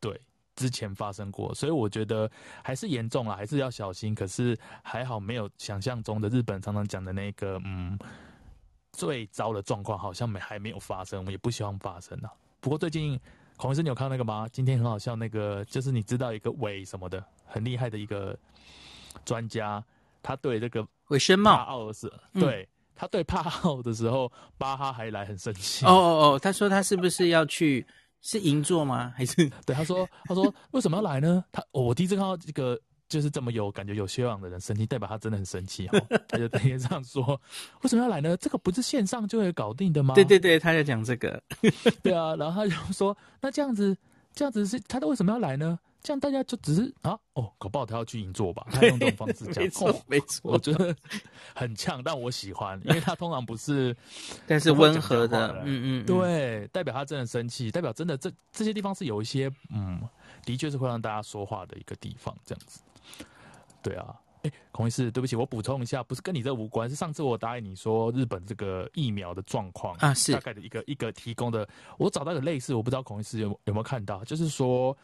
对，之前发生过，所以我觉得还是严重了，还是要小心。可是还好没有想象中的日本常常讲的那个，嗯。最糟的状况好像没还没有发生，我们也不希望发生啊。不过最近孔医生，你有看到那个吗？今天很好笑，那个就是你知道一个韦什么的很厉害的一个专家，他对这个韦生茂奥尔斯，对、嗯、他对帕奥的时候，巴哈还来很生气。哦哦哦，他说他是不是要去是银座吗？还是 *laughs* 对他说他说为什么要来呢？他、哦、我第一次看到这个。就是这么有感觉、有修养的人生气，代表他真的很生气哦。*laughs* 他就在这样说：“为什么要来呢？这个不是线上就会搞定的吗？”对对对，他在讲这个。对啊，然后他就说：“那这样子，这样子是他为什么要来呢？这样大家就只是啊，哦，搞不好他要去银座吧？他用这种方式讲，没错，没错，我觉得很呛，但我喜欢，*laughs* 因为他通常不是，但是温和的，嗯嗯，嗯，对，代表他真的生气，代表真的这这些地方是有一些，嗯，的确是会让大家说话的一个地方，这样子。”对啊，哎，孔医师，对不起，我补充一下，不是跟你这无关，是上次我答应你说日本这个疫苗的状况啊，是。大概的一个一个提供的，我找到个类似，我不知道孔医师有有没有看到，就是说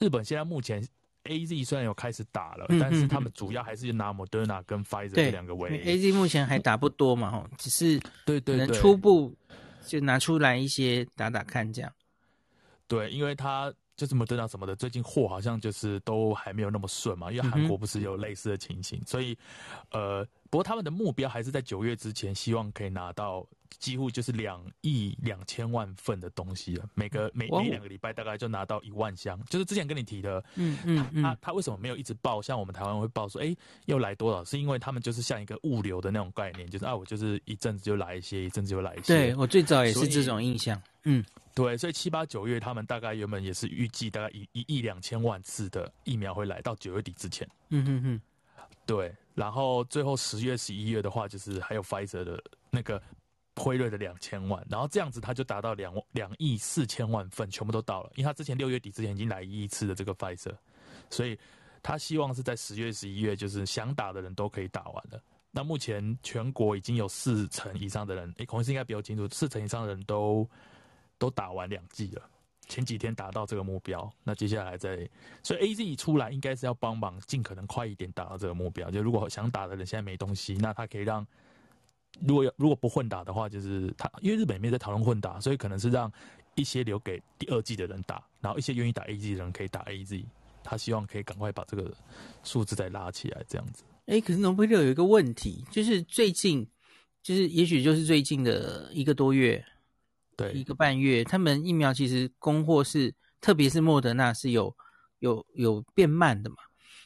日本现在目前 A Z 虽然有开始打了，嗯、但是他们主要还是拿 Moderna 跟 Pfizer 这两个为 A Z 目前还打不多嘛，哈，只是对对对，初步就拿出来一些打打看这样，对，因为他。就是莫德纳什么的，最近货好像就是都还没有那么顺嘛，因为韩国不是有类似的情形，嗯、所以，呃，不过他们的目标还是在九月之前，希望可以拿到几乎就是两亿两千万份的东西了。每个每每两个礼拜大概就拿到一万箱，就是之前跟你提的，嗯嗯嗯，他他为什么没有一直报？像我们台湾会报说，哎，又来多少？是因为他们就是像一个物流的那种概念，就是啊，我就是一阵子就来一些，一阵子就来一些。对，我最早也是这种印象，嗯，对，所以七八九月他们大概原本也是预计大概一一亿两千万次的疫苗会来到九月底之前，嗯嗯嗯。对，然后最后十月、十一月的话，就是还有 Pfizer 的那个辉瑞的两千万，然后这样子他就达到两两亿四千万份，全部都到了。因为他之前六月底之前已经来一次的这个 Pfizer，所以他希望是在十月、十一月，就是想打的人都可以打完了。那目前全国已经有四成以上的人，诶，孔医师应该比较清楚，四成以上的人都都打完两剂了。前几天达到这个目标，那接下来再，所以 AZ 出来应该是要帮忙，尽可能快一点达到这个目标。就如果想打的人现在没东西，那他可以让，如果要如果不混打的话，就是他因为日本没在讨论混打，所以可能是让一些留给第二季的人打，然后一些愿意打 AZ 的人可以打 AZ。他希望可以赶快把这个数字再拉起来，这样子。哎、可是农夫有一个问题，就是最近，就是也许就是最近的一个多月。对，一个半月，他们疫苗其实供货是，特别是莫德纳是有有有变慢的嘛，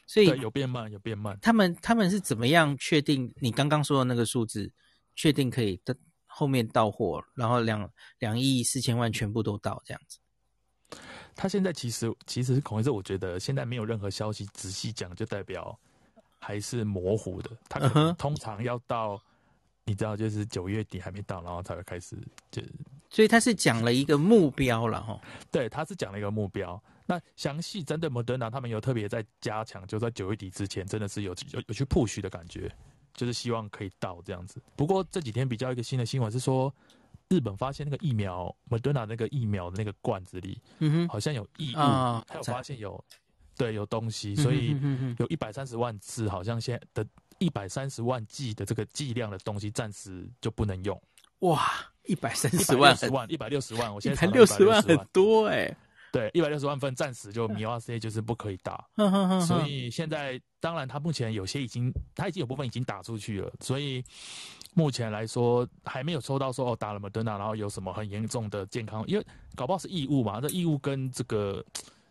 所以有变慢，有变慢。他们他们是怎么样确定你刚刚说的那个数字，确定可以的后面到货，然后两两亿四千万全部都到这样子？他现在其实其实孔医生，我觉得现在没有任何消息仔细讲，就代表还是模糊的。他通常要到。你知道，就是九月底还没到，然后才会开始就，所以他是讲了一个目标了哈。对，他是讲了一个目标。那详细针对莫德纳，他们有特别在加强，就在九月底之前，真的是有有有去 push 的感觉，就是希望可以到这样子。不过这几天比较一个新的新闻是说，日本发现那个疫苗莫德纳那个疫苗的那个罐子里，嗯哼，好像有异物，他、嗯、有发现有，对，有东西，所以有一百三十万次，好像现在的。一百三十万剂的这个剂量的东西，暂时就不能用。哇，一百三十万，一百六十万，我现在才六十万很多哎、欸。对，一百六十万份，暂时就米瓦 C 就是不可以打。*laughs* 所以现在，当然他目前有些已经，他已经有部分已经打出去了。所以目前来说，还没有抽到说哦打了莫德纳，然后有什么很严重的健康，因为搞不好是异物嘛。这异物跟这个。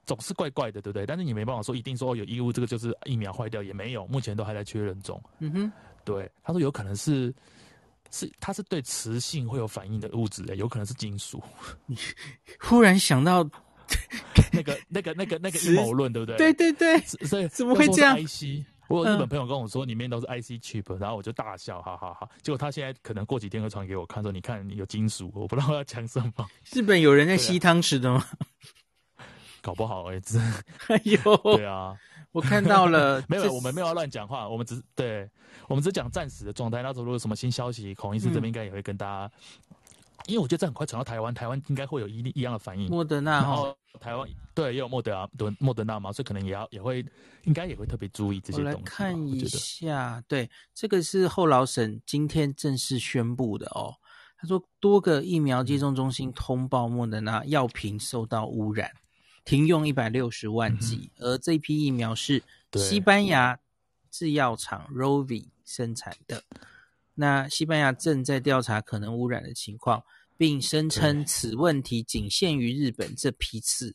总是怪怪的，对不对？但是你没办法说一定说有异物，这个就是疫苗坏掉，也没有，目前都还在确认中。嗯哼，对，他说有可能是是它是对磁性会有反应的物质，有可能是金属。*laughs* 忽然想到那个那个那个那个阴谋论，对不对？对对对，所以怎么会这样？IC，我有日本朋友跟我说里面都是 IC chip，然后我就大笑，哈哈哈。结果他现在可能过几天会传给我看，说你看你有金属，我不知道要讲什么。*laughs* 日本有人在吸汤匙的吗？*laughs* 搞不好儿子，哎呦，对啊，我看到了，*laughs* 没有，我们没有要乱讲话，我们只是对，我们只讲暂时的状态。那时候如果有什么新消息，孔医师这边应该也会跟大家，嗯、因为我觉得这很快传到台湾，台湾应该会有一一样的反应。莫德纳，然后台湾对也有莫德啊，对莫德纳嘛，所以可能也要也会，应该也会特别注意这些东西。我来看一下，对，这个是后老省今天正式宣布的哦。他说，多个疫苗接种中心通报莫德纳药品受到污染。停用一百六十万剂，嗯，而这批疫苗是西班牙制药厂 Rovi 生产的。那西班牙正在调查可能污染的情况，并声称此问题仅限于日本这批次。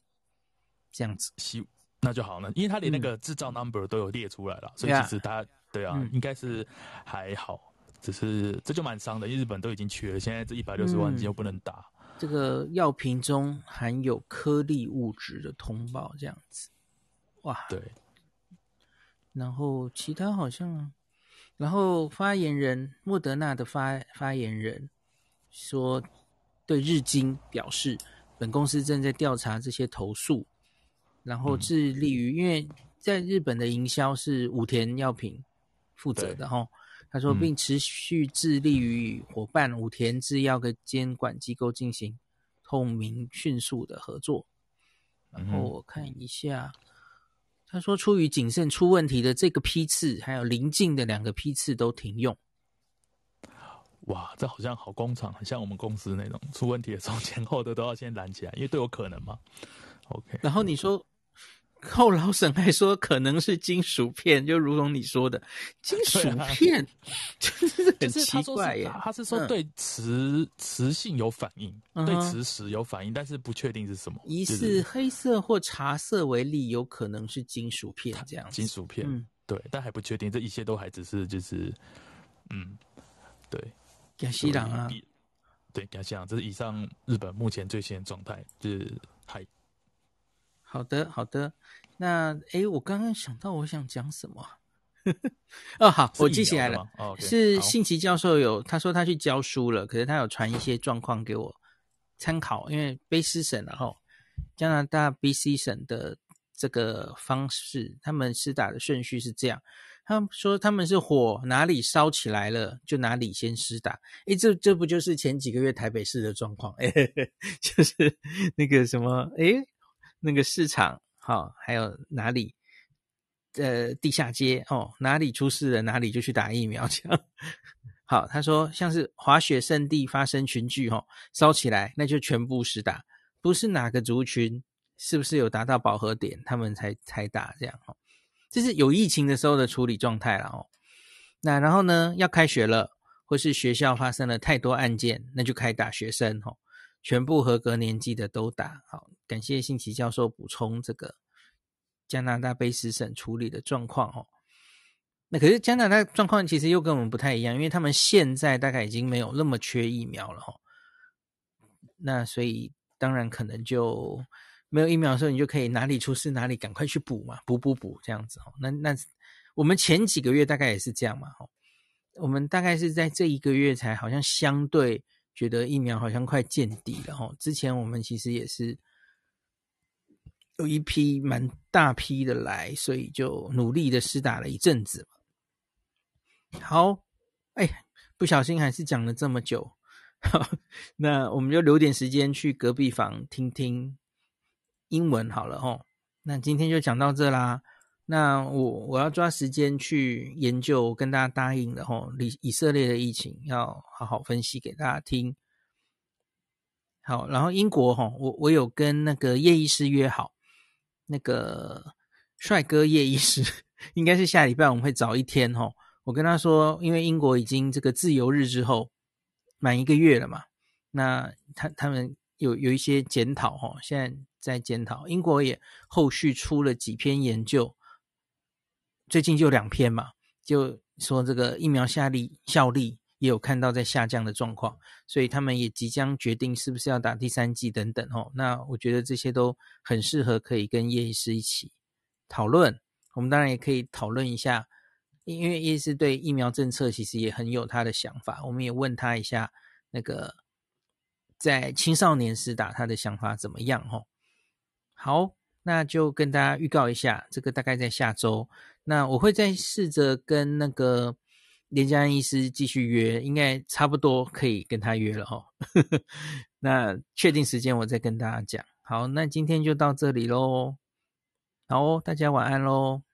这样子，西那就好了，因为他连那个制造 number 都有列出来了，嗯，所以其实他对啊，嗯，应该是还好，只是这就蛮伤的，因为日本都已经缺了，现在这一百六十万剂又不能打。嗯这个药瓶中含有颗粒物质的通报，这样子，哇，对。然后其他好像，然后发言人莫德纳的发发言人说，对日经表示，本公司正在调查这些投诉，然后致力于，因为在日本的营销是武田药品负责的哈。他说，并持续致力于与伙伴武田制药跟监管机构进行透明、迅速的合作。然后我看一下，他说，出于谨慎，出问题的这个批次，还有临近的两个批次都停用。哇，这好像好工厂，很像我们公司那种，出问题的时候前后的都要先拦起来，因为都有可能嘛。OK。然后你说，后老沈还说可能是金属片，就如同你说的 *laughs* 金属片，*laughs* 就是很奇怪耶。他是说对磁磁性有反应，对磁石有反应，但是不确定是什么。疑似黑色或茶色为例，有可能是金属片这样。金属片，对，但还不确定，这一切都还只是就是，嗯，对。亚西朗啊，对，亚西朗，这是以上日本目前最新的状态，就是还。好的，好的。那诶，我刚刚想到我想讲什么？*laughs* 哦，好，我记起来了。哦 okay, 是信奇教授有他说他去教书了，可是他有传一些状况给我参考。因为卑诗省然后加拿大 BC 省的这个方式，他们施打的顺序是这样。他们说他们是火哪里烧起来了，就哪里先施打。诶，这这不就是前几个月台北市的状况？诶，*laughs* 就是那个什么，诶。那个市场，好、还有哪里，呃，地下街哦，哪里出事了，哪里就去打疫苗，这样。*laughs* 好，他说像是滑雪胜地发生群聚，哦，烧起来，那就全部实打，不是哪个族群，是不是有达到饱和点，他们才才打这样，哦，这是有疫情的时候的处理状态了，哦。那然后呢，要开学了，或是学校发生了太多案件，那就开打学生，哦。全部合格年纪的都打。好，感谢信奇教授补充这个加拿大卑诗省处理的状况哦。那可是加拿大状况其实又跟我们不太一样，因为他们现在大概已经没有那么缺疫苗了哈。那所以当然可能就没有疫苗的时候，你就可以哪里出事哪里赶快去补嘛，补补补这样子哦。那那我们前几个月大概也是这样嘛哈。我们大概是在这一个月才好像相对。觉得疫苗好像快见底了哈，之前我们其实也是有一批蛮大批的来，所以就努力的施打了一阵子。好，哎，不小心还是讲了这么久，*laughs* 那我们就留点时间去隔壁房听听英文好了哈。那今天就讲到这啦。那我我要抓时间去研究，跟大家答应的吼，以以色列的疫情要好好分析给大家听。好，然后英国吼，我我有跟那个叶医师约好，那个帅哥叶医师应该是下礼拜我们会早一天吼，我跟他说，因为英国已经这个自由日之后满一个月了嘛，那他他们有有一些检讨吼，现在在检讨，英国也后续出了几篇研究。最近就两篇嘛，就说这个疫苗效力效力也有看到在下降的状况，所以他们也即将决定是不是要打第三剂等等哦。那我觉得这些都很适合可以跟叶医师一起讨论。我们当然也可以讨论一下，因为叶医师对疫苗政策其实也很有他的想法。我们也问他一下，那个在青少年时打他的想法怎么样哦？好，那就跟大家预告一下，这个大概在下周。那我会再试着跟那个连江医师继续约，应该差不多可以跟他约了哈。*laughs* 那确定时间我再跟大家讲。好，那今天就到这里喽。好，大家晚安喽。